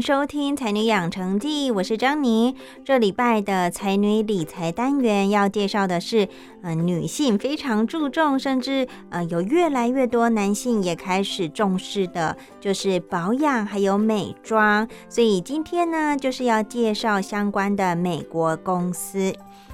收听《才女养成记》，我是张妮。这礼拜的才女理财单元要介绍的是，嗯，女性非常注重，甚至呃有越来越多男性也开始重视的，就是保养还有美妆。所以今天呢，就是要介绍相关的美国公司。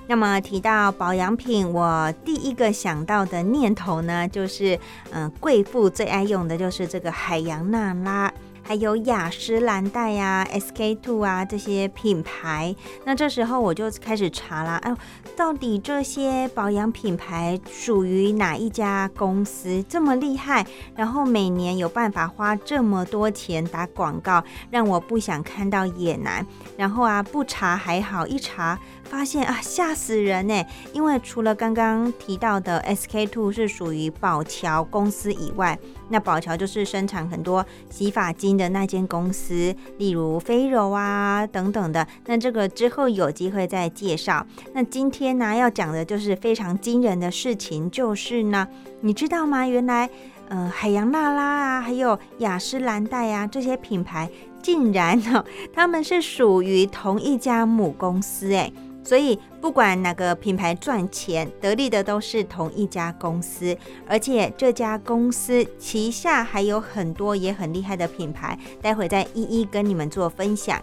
那么提到保养品，我第一个想到的念头呢，就是嗯，贵妇最爱用的就是这个海洋娜拉。还有雅诗兰黛呀、SK two 啊这些品牌，那这时候我就开始查啦，哎，到底这些保养品牌属于哪一家公司这么厉害？然后每年有办法花这么多钱打广告，让我不想看到也难。然后啊，不查还好，一查。发现啊，吓死人呢！因为除了刚刚提到的 SK two 是属于宝乔公司以外，那宝乔就是生产很多洗发精的那间公司，例如飞柔啊等等的。那这个之后有机会再介绍。那今天呢要讲的就是非常惊人的事情，就是呢，你知道吗？原来呃海洋娜拉啊，还有雅诗兰黛啊这些品牌，竟然呢 他们是属于同一家母公司哎。所以，不管哪个品牌赚钱得利的都是同一家公司，而且这家公司旗下还有很多也很厉害的品牌，待会再一一跟你们做分享。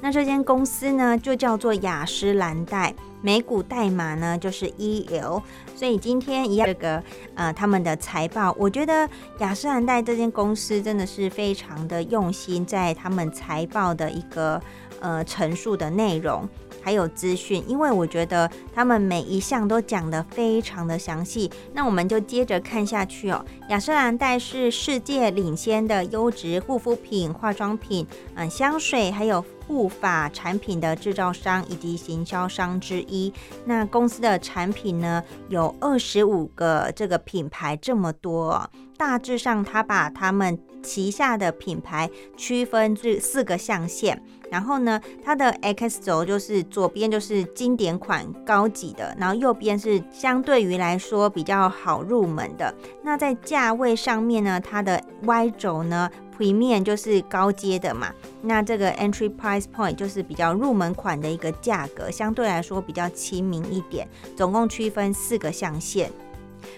那这间公司呢，就叫做雅诗兰黛，美股代码呢就是 EL。所以今天一样这个呃他们的财报，我觉得雅诗兰黛这间公司真的是非常的用心，在他们财报的一个呃陈述的内容。还有资讯，因为我觉得他们每一项都讲得非常的详细。那我们就接着看下去哦。雅诗兰黛是世界领先的优质护肤品、化妆品、嗯香水还有护发产品的制造商以及行销商之一。那公司的产品呢，有二十五个这个品牌这么多。大致上，他把他们旗下的品牌区分至四个象限。然后呢，它的 X 轴就是左边就是经典款高级的，然后右边是相对于来说比较好入门的。那在价位上面呢，它的 Y 轴呢，Premium 就是高阶的嘛。那这个 Entry Price Point 就是比较入门款的一个价格，相对来说比较亲民一点。总共区分四个象限。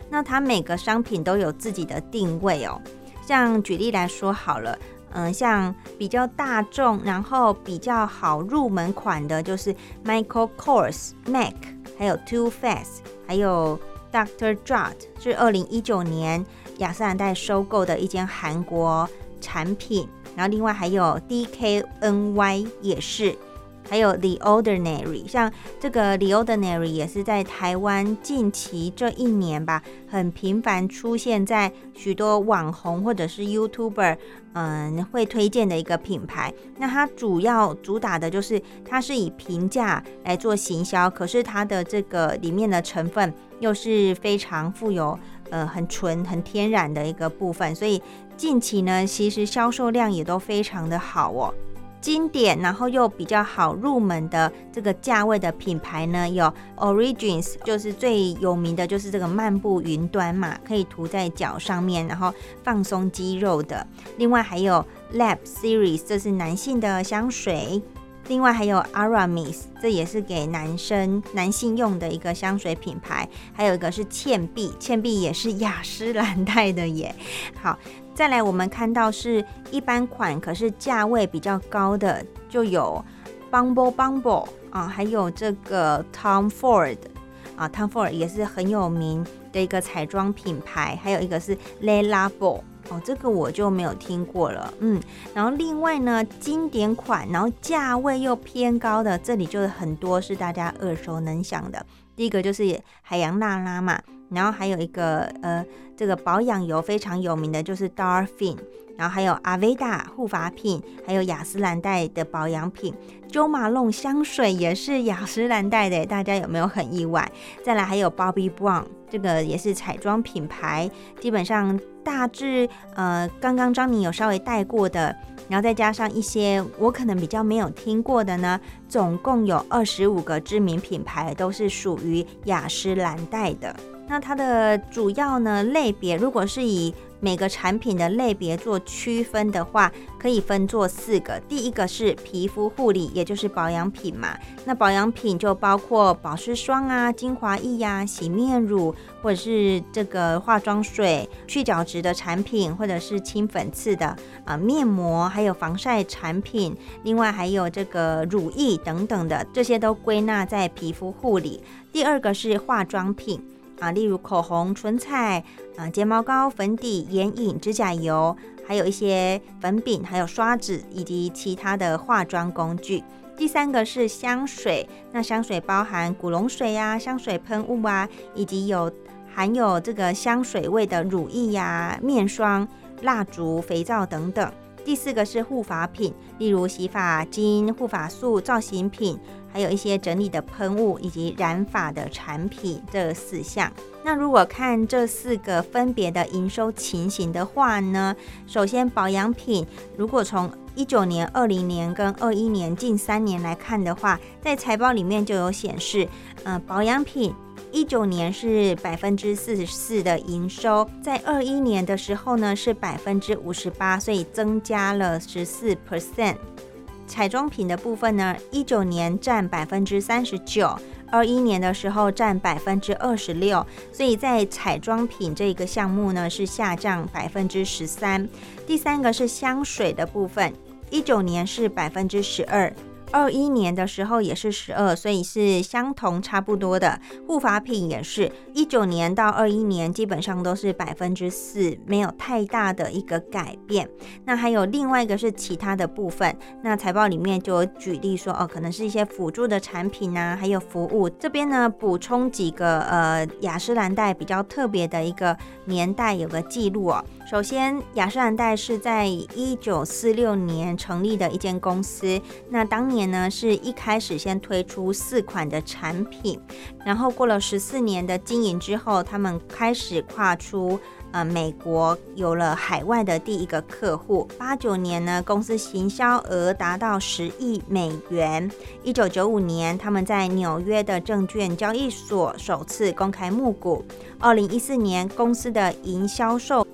那它每个商品都有自己的定位哦。像举例来说好了。嗯，像比较大众，然后比较好入门款的，就是 Michael Kors、Mac，还有 Too Faced，还有 Dr. Jart，是二零一九年雅诗兰黛收购的一间韩国产品。然后另外还有 DKNY 也是。还有 The Ordinary，像这个 The Ordinary 也是在台湾近期这一年吧，很频繁出现在许多网红或者是 YouTuber，嗯，会推荐的一个品牌。那它主要主打的就是它是以平价来做行销，可是它的这个里面的成分又是非常富有，呃，很纯、很天然的一个部分，所以近期呢，其实销售量也都非常的好哦。经典，然后又比较好入门的这个价位的品牌呢，有 Origins，就是最有名的就是这个漫步云端嘛，可以涂在脚上面，然后放松肌肉的。另外还有 Lab Series，这是男性的香水。另外还有 Aramis，这也是给男生男性用的一个香水品牌。还有一个是倩碧，倩碧也是雅诗兰黛的耶。好，再来我们看到是一般款，可是价位比较高的就有 Bumble Bumble 啊，还有这个 Tom Ford 啊，Tom Ford 也是很有名的一个彩妆品牌。还有一个是 Le Labo。哦，这个我就没有听过了，嗯，然后另外呢，经典款，然后价位又偏高的，这里就是很多是大家耳熟能详的。第一个就是海洋娜拉嘛，然后还有一个呃，这个保养油非常有名的就是 Darfin，然后还有阿维达护发品，还有雅诗兰黛的保养品，Jo Malone 香水也是雅诗兰黛的，大家有没有很意外？再来还有 Bobbi Brown，这个也是彩妆品牌，基本上。大致呃，刚刚张宁有稍微带过的，然后再加上一些我可能比较没有听过的呢，总共有二十五个知名品牌都是属于雅诗兰黛的。那它的主要呢类别，如果是以每个产品的类别做区分的话，可以分做四个。第一个是皮肤护理，也就是保养品嘛。那保养品就包括保湿霜啊、精华液呀、洗面乳，或者是这个化妆水、去角质的产品，或者是清粉刺的啊面膜，还有防晒产品。另外还有这个乳液等等的，这些都归纳在皮肤护理。第二个是化妆品。啊，例如口红、唇彩啊、睫毛膏、粉底、眼影、指甲油，还有一些粉饼，还有刷子以及其他的化妆工具。第三个是香水，那香水包含古龙水呀、香水喷雾啊，以及有含有这个香水味的乳液呀、面霜、蜡烛、肥皂等等。第四个是护发品，例如洗发精、护发素、造型品。还有一些整理的喷雾以及染发的产品，这四项。那如果看这四个分别的营收情形的话呢，首先保养品，如果从一九年、二零年跟二一年近三年来看的话，在财报里面就有显示，嗯，保养品一九年是百分之四十四的营收，在二一年的时候呢是百分之五十八，所以增加了十四 percent。彩妆品的部分呢，一九年占百分之三十九，二一年的时候占百分之二十六，所以在彩妆品这个项目呢是下降百分之十三。第三个是香水的部分，一九年是百分之十二。二一年的时候也是十二，所以是相同差不多的。护发品也是一九年到二一年基本上都是百分之四，没有太大的一个改变。那还有另外一个是其他的部分，那财报里面就有举例说，哦，可能是一些辅助的产品啊，还有服务。这边呢补充几个呃雅诗兰黛比较特别的一个年代有个记录哦。首先，雅诗兰黛是在一九四六年成立的一间公司，那当年。呢，是一开始先推出四款的产品，然后过了十四年的经营之后，他们开始跨出呃美国，有了海外的第一个客户。八九年呢，公司行销额达到十亿美元。一九九五年，他们在纽约的证券交易所首次公开募股。二零一四年，公司的营销售。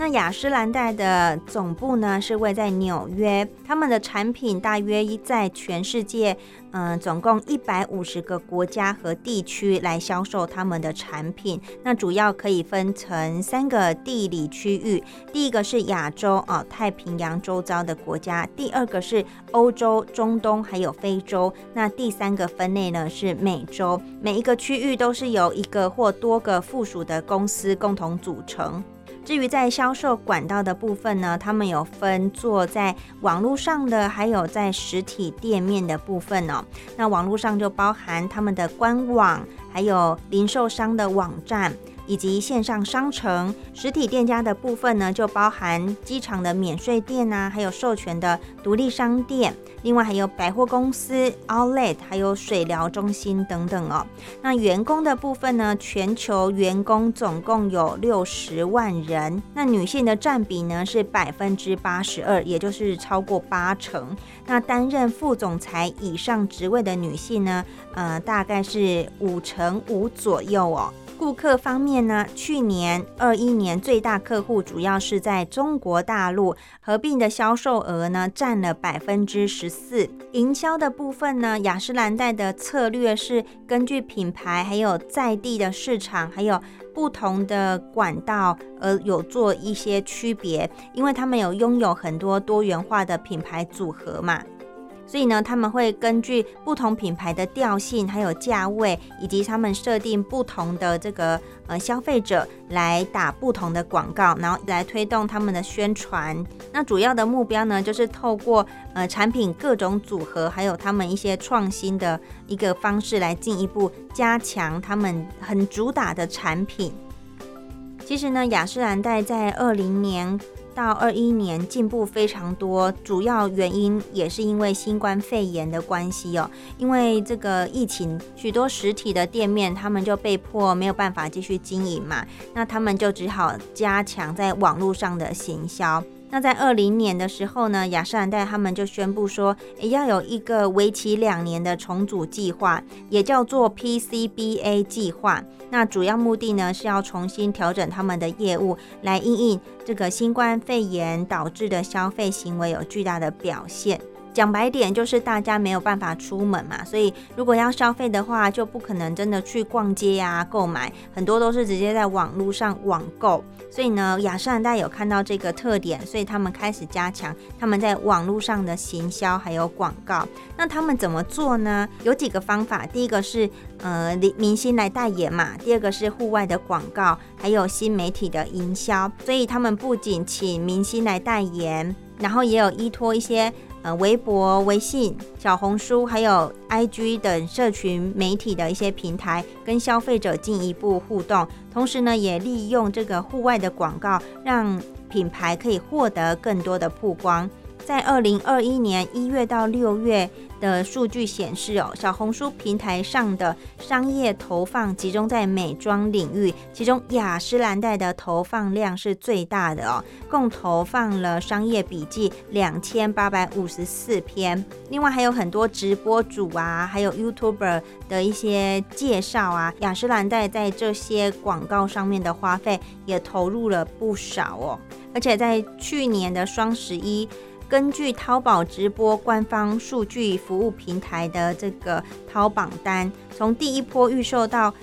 那雅诗兰黛的总部呢是位在纽约，他们的产品大约在全世界，嗯，总共一百五十个国家和地区来销售他们的产品。那主要可以分成三个地理区域，第一个是亚洲啊，太平洋周遭的国家；第二个是欧洲、中东还有非洲；那第三个分类呢是美洲。每一个区域都是由一个或多个附属的公司共同组成。至于在销售管道的部分呢，他们有分做在网络上的，还有在实体店面的部分哦。那网络上就包含他们的官网，还有零售商的网站。以及线上商城、实体店家的部分呢，就包含机场的免税店啊，还有授权的独立商店，另外还有百货公司、Outlet，还有水疗中心等等哦。那员工的部分呢，全球员工总共有六十万人，那女性的占比呢是百分之八十二，也就是超过八成。那担任副总裁以上职位的女性呢，呃，大概是五成五左右哦。顾客方面呢，去年二一年最大客户主要是在中国大陆，合并的销售额呢占了百分之十四。营销的部分呢，雅诗兰黛的策略是根据品牌还有在地的市场，还有不同的管道而有做一些区别，因为他们有拥有很多多元化的品牌组合嘛。所以呢，他们会根据不同品牌的调性，还有价位，以及他们设定不同的这个呃消费者来打不同的广告，然后来推动他们的宣传。那主要的目标呢，就是透过呃产品各种组合，还有他们一些创新的一个方式来进一步加强他们很主打的产品。其实呢，雅诗兰黛在二零年。到二一年进步非常多，主要原因也是因为新冠肺炎的关系哦。因为这个疫情，许多实体的店面他们就被迫没有办法继续经营嘛，那他们就只好加强在网络上的行销。那在二零年的时候呢，雅诗兰黛他们就宣布说，要有一个为期两年的重组计划，也叫做 PCBA 计划。那主要目的呢，是要重新调整他们的业务，来应应这个新冠肺炎导致的消费行为有巨大的表现。讲白点就是大家没有办法出门嘛，所以如果要消费的话，就不可能真的去逛街呀购买，很多都是直接在网络上网购。所以呢，雅诗兰黛有看到这个特点，所以他们开始加强他们在网络上的行销还有广告。那他们怎么做呢？有几个方法，第一个是呃明星来代言嘛，第二个是户外的广告，还有新媒体的营销。所以他们不仅请明星来代言，然后也有依托一些。呃，微博、微信、小红书，还有 IG 等社群媒体的一些平台，跟消费者进一步互动。同时呢，也利用这个户外的广告，让品牌可以获得更多的曝光。在二零二一年一月到六月。的数据显示哦，小红书平台上的商业投放集中在美妆领域，其中雅诗兰黛的投放量是最大的哦，共投放了商业笔记两千八百五十四篇。另外还有很多直播主啊，还有 YouTuber 的一些介绍啊，雅诗兰黛在这些广告上面的花费也投入了不少哦，而且在去年的双十一。根据淘宝直播官方数据服务平台的这个淘榜单，从第一波预售到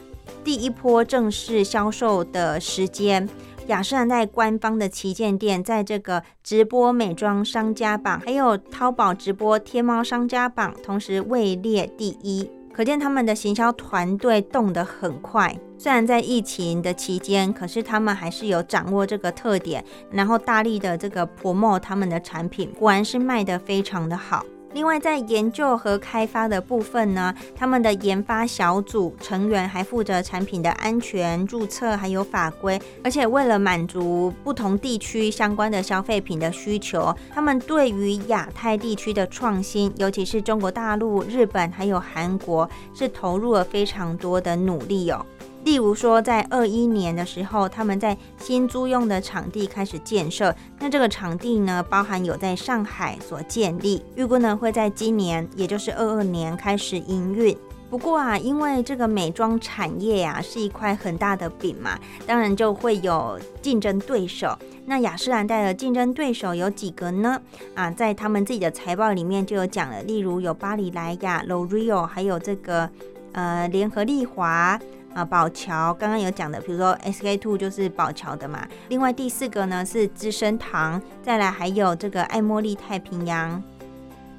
第一波正式销售的时间，雅诗兰黛官方的旗舰店在这个直播美妆商家榜，还有淘宝直播天猫商家榜，同时位列第一。可见他们的行销团队动得很快，虽然在疫情的期间，可是他们还是有掌握这个特点，然后大力的这个 promo 他们的产品，果然是卖得非常的好。另外，在研究和开发的部分呢，他们的研发小组成员还负责产品的安全注册还有法规，而且为了满足不同地区相关的消费品的需求，他们对于亚太地区的创新，尤其是中国大陆、日本还有韩国，是投入了非常多的努力哦。例如说，在二一年的时候，他们在新租用的场地开始建设。那这个场地呢，包含有在上海所建立，预估呢会在今年，也就是二二年开始营运。不过啊，因为这个美妆产业呀是一块很大的饼嘛，当然就会有竞争对手。那雅诗兰黛的竞争对手有几个呢？啊，在他们自己的财报里面就有讲了，例如有巴黎莱雅、L'Oreal，还有这个呃联合利华。啊，宝桥刚刚有讲的，比如说 SK two 就是宝桥的嘛。另外第四个呢是资生堂，再来还有这个爱茉莉太平洋。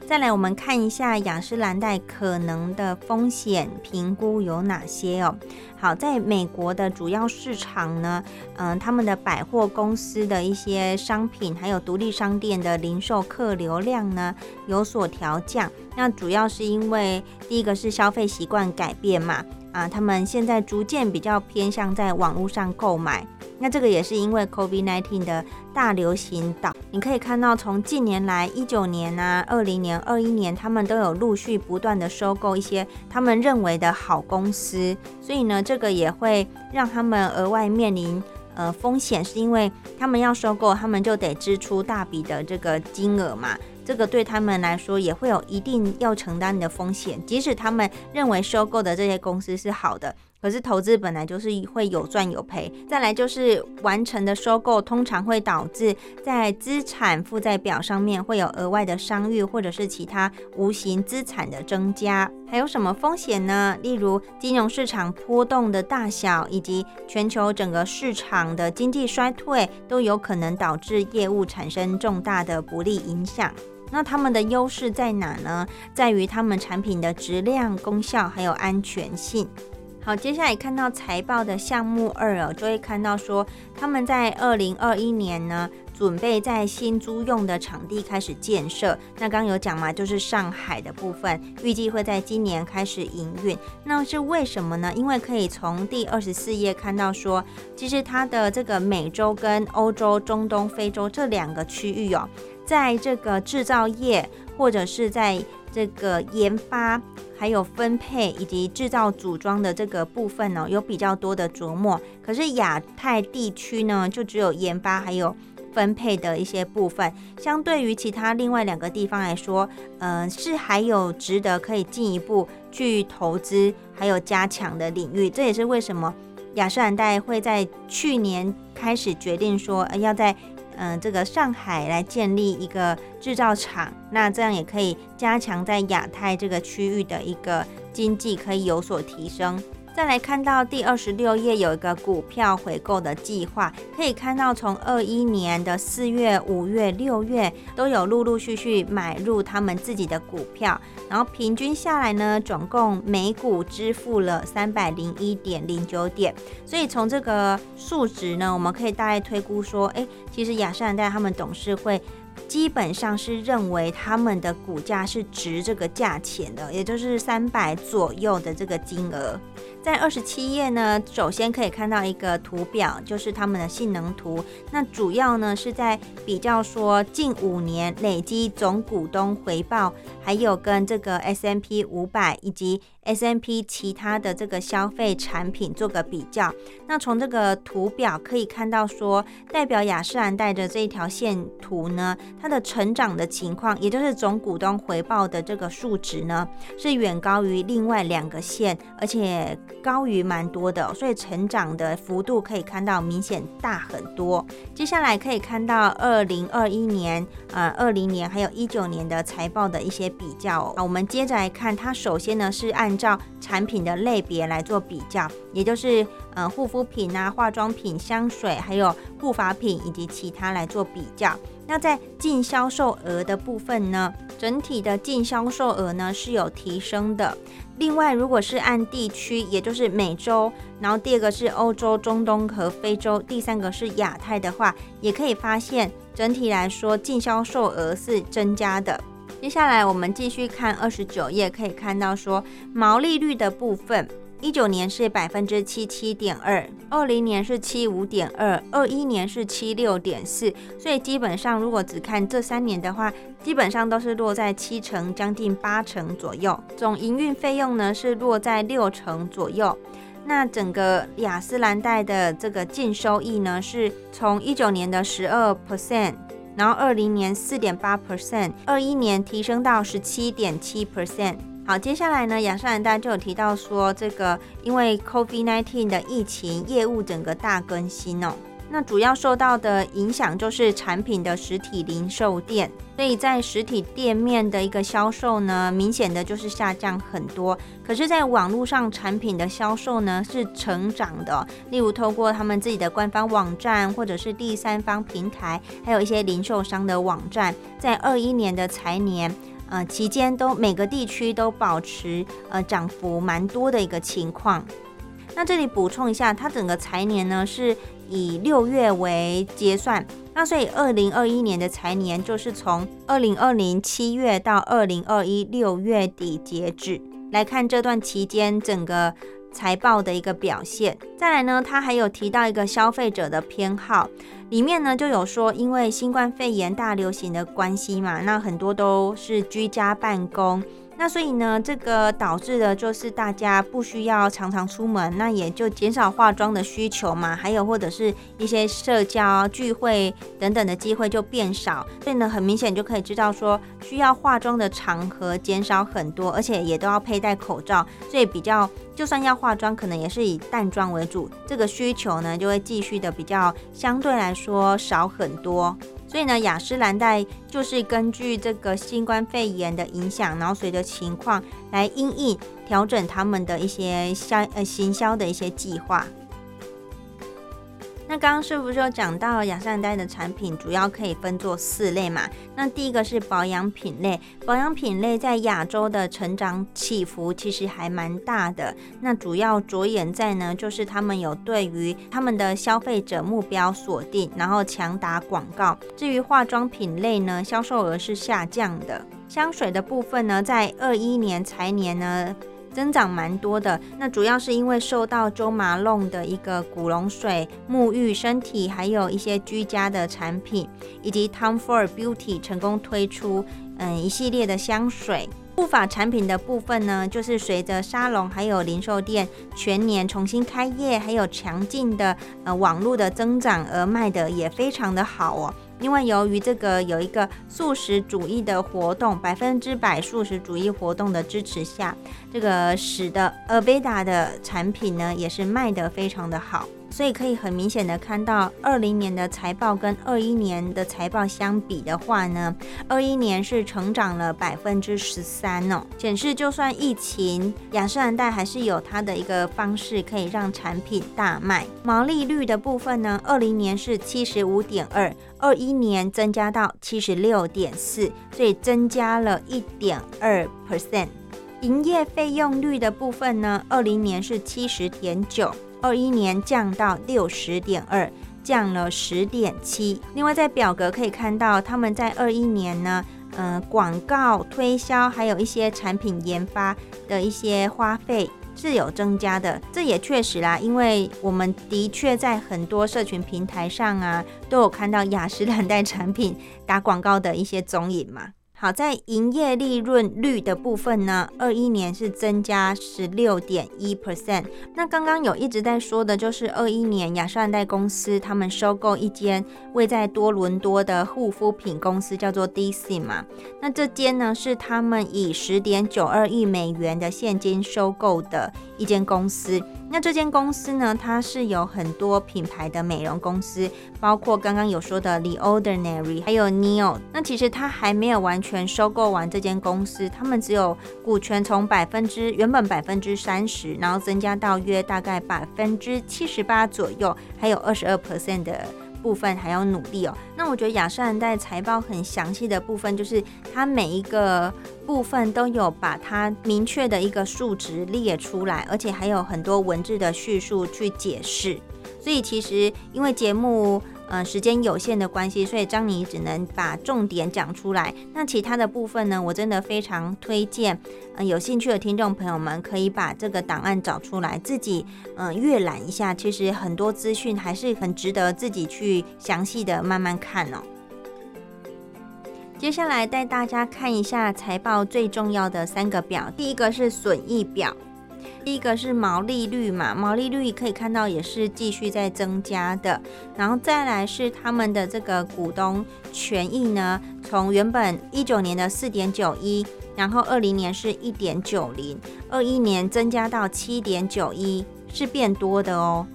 再来我们看一下雅诗兰黛可能的风险评估有哪些哦。好，在美国的主要市场呢，嗯，他们的百货公司的一些商品，还有独立商店的零售客流量呢有所调降。那主要是因为第一个是消费习惯改变嘛。啊，他们现在逐渐比较偏向在网络上购买，那这个也是因为 COVID-19 的大流行导。你可以看到，从近年来一九年啊、二零年、二一年，他们都有陆续不断的收购一些他们认为的好公司，所以呢，这个也会让他们额外面临呃风险，是因为他们要收购，他们就得支出大笔的这个金额嘛。这个对他们来说也会有一定要承担的风险，即使他们认为收购的这些公司是好的，可是投资本来就是会有赚有赔，再来就是完成的收购通常会导致在资产负债表上面会有额外的商誉或者是其他无形资产的增加。还有什么风险呢？例如金融市场波动的大小，以及全球整个市场的经济衰退，都有可能导致业务产生重大的不利影响。那他们的优势在哪呢？在于他们产品的质量、功效还有安全性。好，接下来看到财报的项目二哦，就会看到说他们在二零二一年呢，准备在新租用的场地开始建设。那刚有讲嘛，就是上海的部分，预计会在今年开始营运。那是为什么呢？因为可以从第二十四页看到说，其实它的这个美洲跟欧洲、中东、非洲这两个区域哦，在这个制造业或者是在这个研发。还有分配以及制造组装的这个部分呢，有比较多的琢磨。可是亚太地区呢，就只有研发还有分配的一些部分。相对于其他另外两个地方来说，呃，是还有值得可以进一步去投资还有加强的领域。这也是为什么雅诗兰黛会在去年开始决定说，要在。嗯，这个上海来建立一个制造厂，那这样也可以加强在亚太这个区域的一个经济，可以有所提升。再来看到第二十六页有一个股票回购的计划，可以看到从二一年的四月、五月、六月都有陆陆续续买入他们自己的股票，然后平均下来呢，总共每股支付了三百零一点零九点，所以从这个数值呢，我们可以大概推估说，哎，其实雅诗兰黛他们董事会。基本上是认为他们的股价是值这个价钱的，也就是三百左右的这个金额。在二十七页呢，首先可以看到一个图表，就是他们的性能图。那主要呢是在比较说近五年累积总股东回报，还有跟这个 S M P 五百以及。S M P 其他的这个消费产品做个比较，那从这个图表可以看到，说代表雅诗兰黛的这一条线图呢，它的成长的情况，也就是总股东回报的这个数值呢，是远高于另外两个线，而且高于蛮多的，所以成长的幅度可以看到明显大很多。接下来可以看到二零二一年、呃二零年还有一九年的财报的一些比较。那我们接着来看，它首先呢是按照产品的类别来做比较，也就是呃护肤品啊、化妆品、香水，还有护发品以及其他来做比较。那在净销售额的部分呢，整体的净销售额呢是有提升的。另外，如果是按地区，也就是美洲，然后第二个是欧洲、中东和非洲，第三个是亚太的话，也可以发现整体来说净销售额是增加的。接下来我们继续看二十九页，可以看到说毛利率的部分，一九年是百分之七七点二，二零年是七五点二，二一年是七六点四，所以基本上如果只看这三年的话，基本上都是落在七成将近八成左右。总营运费用呢是落在六成左右。那整个雅诗兰黛的这个净收益呢，是从一九年的十二 percent。然后二零年四点八 percent，二一年提升到十七点七 percent。好，接下来呢，雅诗兰黛就有提到说，这个因为 COVID nineteen 的疫情，业务整个大更新哦。那主要受到的影响就是产品的实体零售店，所以在实体店面的一个销售呢，明显的就是下降很多。可是，在网络上产品的销售呢是成长的，例如透过他们自己的官方网站，或者是第三方平台，还有一些零售商的网站，在二一年的财年呃期间，都每个地区都保持呃涨幅蛮多的一个情况。那这里补充一下，它整个财年呢是。以六月为结算，那所以二零二一年的财年就是从二零二零七月到二零二一六月底截止来看这段期间整个财报的一个表现。再来呢，他还有提到一个消费者的偏好，里面呢就有说，因为新冠肺炎大流行的关系嘛，那很多都是居家办公。那所以呢，这个导致的就是大家不需要常常出门，那也就减少化妆的需求嘛。还有或者是一些社交聚会等等的机会就变少，所以呢，很明显就可以知道说，需要化妆的场合减少很多，而且也都要佩戴口罩，所以比较就算要化妆，可能也是以淡妆为主，这个需求呢就会继续的比较相对来说少很多。所以呢，雅诗兰黛就是根据这个新冠肺炎的影响，然后随着情况来因应调整他们的一些销呃行销的一些计划。那刚刚是不是有讲到雅诗兰黛的产品主要可以分作四类嘛？那第一个是保养品类，保养品类在亚洲的成长起伏其实还蛮大的。那主要着眼在呢，就是他们有对于他们的消费者目标锁定，然后强打广告。至于化妆品类呢，销售额是下降的。香水的部分呢，在二一年财年呢。增长蛮多的，那主要是因为受到周麻弄的一个古龙水沐浴身体，还有一些居家的产品，以及 Tom Ford Beauty 成功推出嗯一系列的香水。护发产品的部分呢，就是随着沙龙还有零售店全年重新开业，还有强劲的呃网络的增长而卖的也非常的好哦。因为由于这个有一个素食主义的活动，百分之百素食主义活动的支持下，这个使得 Aveda 的产品呢也是卖得非常的好。所以可以很明显的看到，二零年的财报跟二一年的财报相比的话呢，二一年是成长了百分之十三哦，显示就算疫情，雅诗兰黛还是有它的一个方式可以让产品大卖。毛利率的部分呢，二零年是七十五点二，二一年增加到七十六点四，所以增加了一点二 percent。营业费用率的部分呢，二零年是七十点九。二一年降到六十点二，降了十点七。另外，在表格可以看到，他们在二一年呢，嗯，广告推销还有一些产品研发的一些花费是有增加的。这也确实啦，因为我们的确在很多社群平台上啊，都有看到雅诗兰黛产品打广告的一些踪影嘛。好在营业利润率的部分呢，二一年是增加十六点一 percent。那刚刚有一直在说的就是二一年雅诗兰黛公司他们收购一间位在多伦多的护肤品公司，叫做 DC 嘛。那这间呢是他们以十点九二亿美元的现金收购的一间公司。那这间公司呢，它是有很多品牌的美容公司，包括刚刚有说的 The Ordinary，还有 Neo。那其实它还没有完全收购完这间公司，他们只有股权从百分之原本百分之三十，然后增加到约大概百分之七十八左右，还有二十二 percent 的。部分还要努力哦。那我觉得雅诗兰黛财报很详细的部分，就是它每一个部分都有把它明确的一个数值列出来，而且还有很多文字的叙述去解释。所以其实因为节目。呃，时间有限的关系，所以张妮只能把重点讲出来。那其他的部分呢，我真的非常推荐，嗯，有兴趣的听众朋友们可以把这个档案找出来，自己嗯阅览一下。其实很多资讯还是很值得自己去详细的慢慢看哦。接下来带大家看一下财报最重要的三个表，第一个是损益表。第一个是毛利率嘛，毛利率可以看到也是继续在增加的，然后再来是他们的这个股东权益呢，从原本一九年的四点九一，然后二零年是一点九零，二一年增加到七点九一，是变多的哦。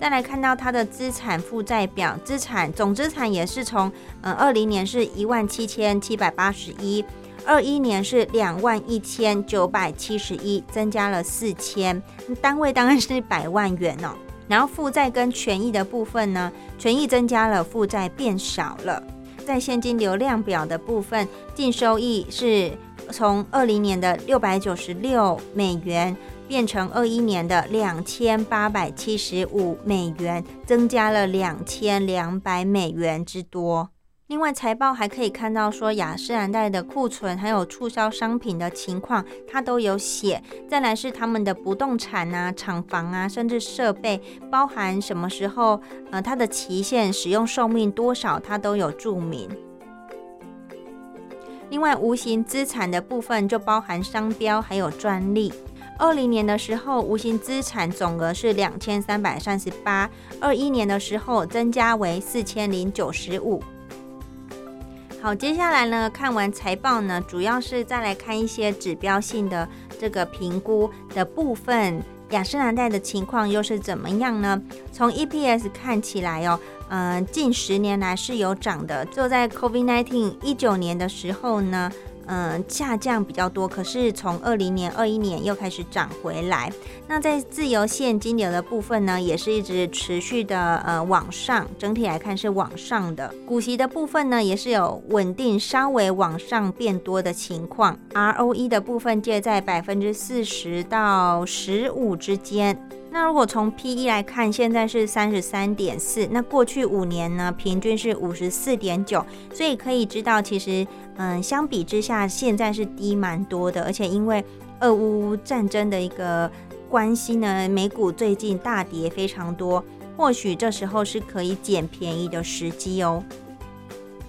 再来看到它的资产负债表，资产总资产也是从嗯二零年是一万七千七百八十一。二一年是两万一千九百七十一，增加了四千，单位当然是百万元哦。然后负债跟权益的部分呢，权益增加了，负债变少了。在现金流量表的部分，净收益是从二零年的六百九十六美元变成二一年的两千八百七十五美元，增加了两千两百美元之多。另外，财报还可以看到说雅诗兰黛的库存还有促销商品的情况，它都有写。再来是他们的不动产啊、厂房啊，甚至设备，包含什么时候，呃，它的期限、使用寿命多少，它都有注明。另外，无形资产的部分就包含商标还有专利。二零年的时候，无形资产总额是两千三百三十八；二一年的时候，增加为四千零九十五。好，接下来呢，看完财报呢，主要是再来看一些指标性的这个评估的部分。雅诗兰黛的情况又是怎么样呢？从 EPS 看起来哦，嗯，近十年来是有涨的。就在 COVID-19 一九年的时候呢。嗯，下降比较多，可是从二零年、二一年又开始涨回来。那在自由现金流的部分呢，也是一直持续的呃往上，整体来看是往上的。股息的部分呢，也是有稳定稍微往上变多的情况。ROE 的部分介在百分之四十到十五之间。那如果从 P E 来看，现在是三十三点四，那过去五年呢，平均是五十四点九，所以可以知道，其实嗯，相比之下，现在是低蛮多的，而且因为俄乌战争的一个关系呢，美股最近大跌非常多，或许这时候是可以捡便宜的时机哦。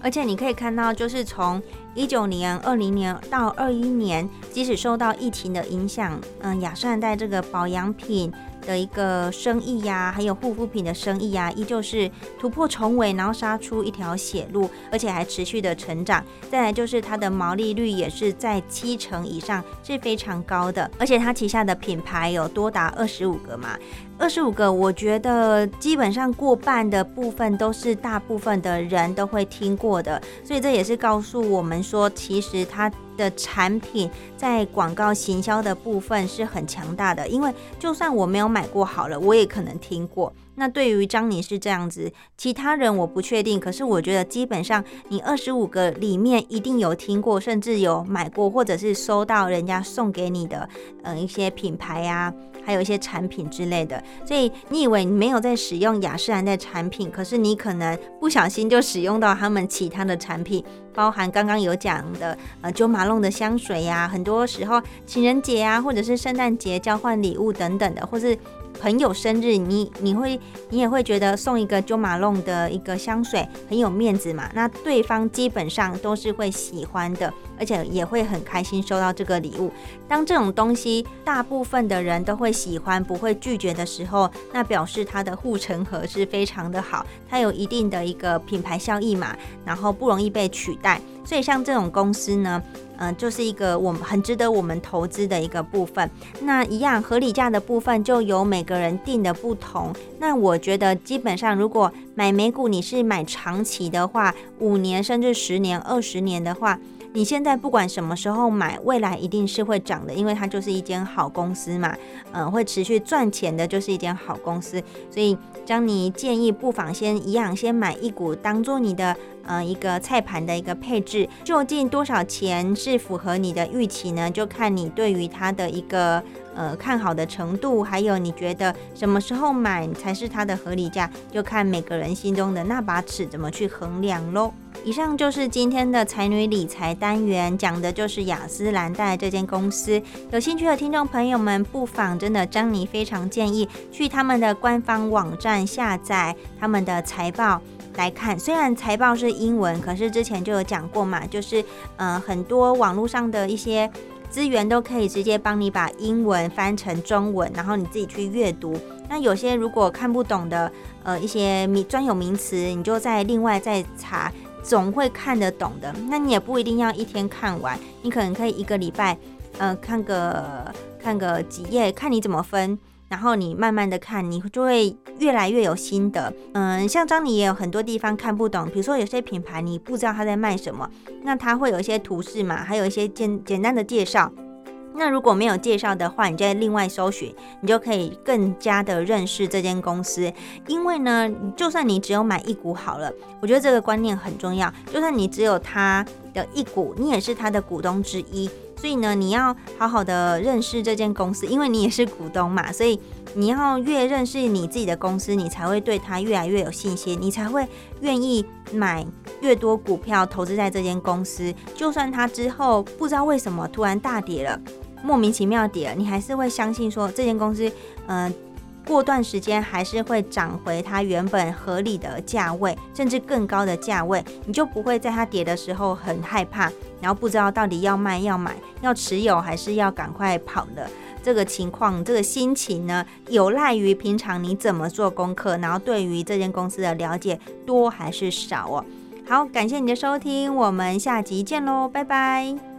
而且你可以看到，就是从一九年、二零年到二一年，即使受到疫情的影响，嗯，雅诗兰黛这个保养品。的一个生意呀，还有护肤品的生意呀，依旧是突破重围，然后杀出一条血路，而且还持续的成长。再来就是它的毛利率也是在七成以上，是非常高的。而且它旗下的品牌有多达二十五个嘛，二十五个，我觉得基本上过半的部分都是大部分的人都会听过的，所以这也是告诉我们说，其实它。的产品在广告行销的部分是很强大的，因为就算我没有买过好了，我也可能听过。那对于张妮是这样子，其他人我不确定，可是我觉得基本上你二十五个里面一定有听过，甚至有买过，或者是收到人家送给你的，嗯，一些品牌呀。还有一些产品之类的，所以你以为你没有在使用雅诗兰黛产品，可是你可能不小心就使用到他们其他的产品，包含刚刚有讲的呃九马龙的香水呀，很多时候情人节啊，或者是圣诞节交换礼物等等的，或是。朋友生日，你你会你也会觉得送一个九马龙的一个香水很有面子嘛？那对方基本上都是会喜欢的，而且也会很开心收到这个礼物。当这种东西大部分的人都会喜欢，不会拒绝的时候，那表示它的护城河是非常的好，它有一定的一个品牌效益嘛，然后不容易被取代。所以像这种公司呢。嗯，就是一个我们很值得我们投资的一个部分。那一样合理价的部分就有每个人定的不同。那我觉得基本上，如果买美股你是买长期的话，五年甚至十年、二十年的话。你现在不管什么时候买，未来一定是会涨的，因为它就是一间好公司嘛，嗯，会持续赚钱的，就是一间好公司。所以，张妮建议不妨先一样，先买一股当做你的呃一个菜盘的一个配置。究竟多少钱是符合你的预期呢？就看你对于它的一个呃看好的程度，还有你觉得什么时候买才是它的合理价，就看每个人心中的那把尺怎么去衡量喽。以上就是今天的才女理财单元，讲的就是雅诗兰黛这间公司。有兴趣的听众朋友们，不妨真的张妮非常建议去他们的官方网站下载他们的财报来看。虽然财报是英文，可是之前就有讲过嘛，就是呃很多网络上的一些资源都可以直接帮你把英文翻成中文，然后你自己去阅读。那有些如果看不懂的呃一些名专有名词，你就再另外再查。总会看得懂的，那你也不一定要一天看完，你可能可以一个礼拜，呃，看个看个几页，看你怎么分，然后你慢慢的看，你就会越来越有心得。嗯，像张你也有很多地方看不懂，比如说有些品牌你不知道他在卖什么，那他会有一些图示嘛，还有一些简简单的介绍。那如果没有介绍的话，你再另外搜寻，你就可以更加的认识这间公司。因为呢，就算你只有买一股好了，我觉得这个观念很重要。就算你只有它的一股，你也是它的股东之一。所以呢，你要好好的认识这间公司，因为你也是股东嘛。所以你要越认识你自己的公司，你才会对它越来越有信心，你才会愿意买越多股票投资在这间公司。就算它之后不知道为什么突然大跌了。莫名其妙跌了，你还是会相信说这间公司，嗯，过段时间还是会涨回它原本合理的价位，甚至更高的价位，你就不会在它跌的时候很害怕，然后不知道到底要卖、要买、要持有还是要赶快跑的这个情况，这个心情呢，有赖于平常你怎么做功课，然后对于这间公司的了解多还是少哦。好，感谢你的收听，我们下集见喽，拜拜。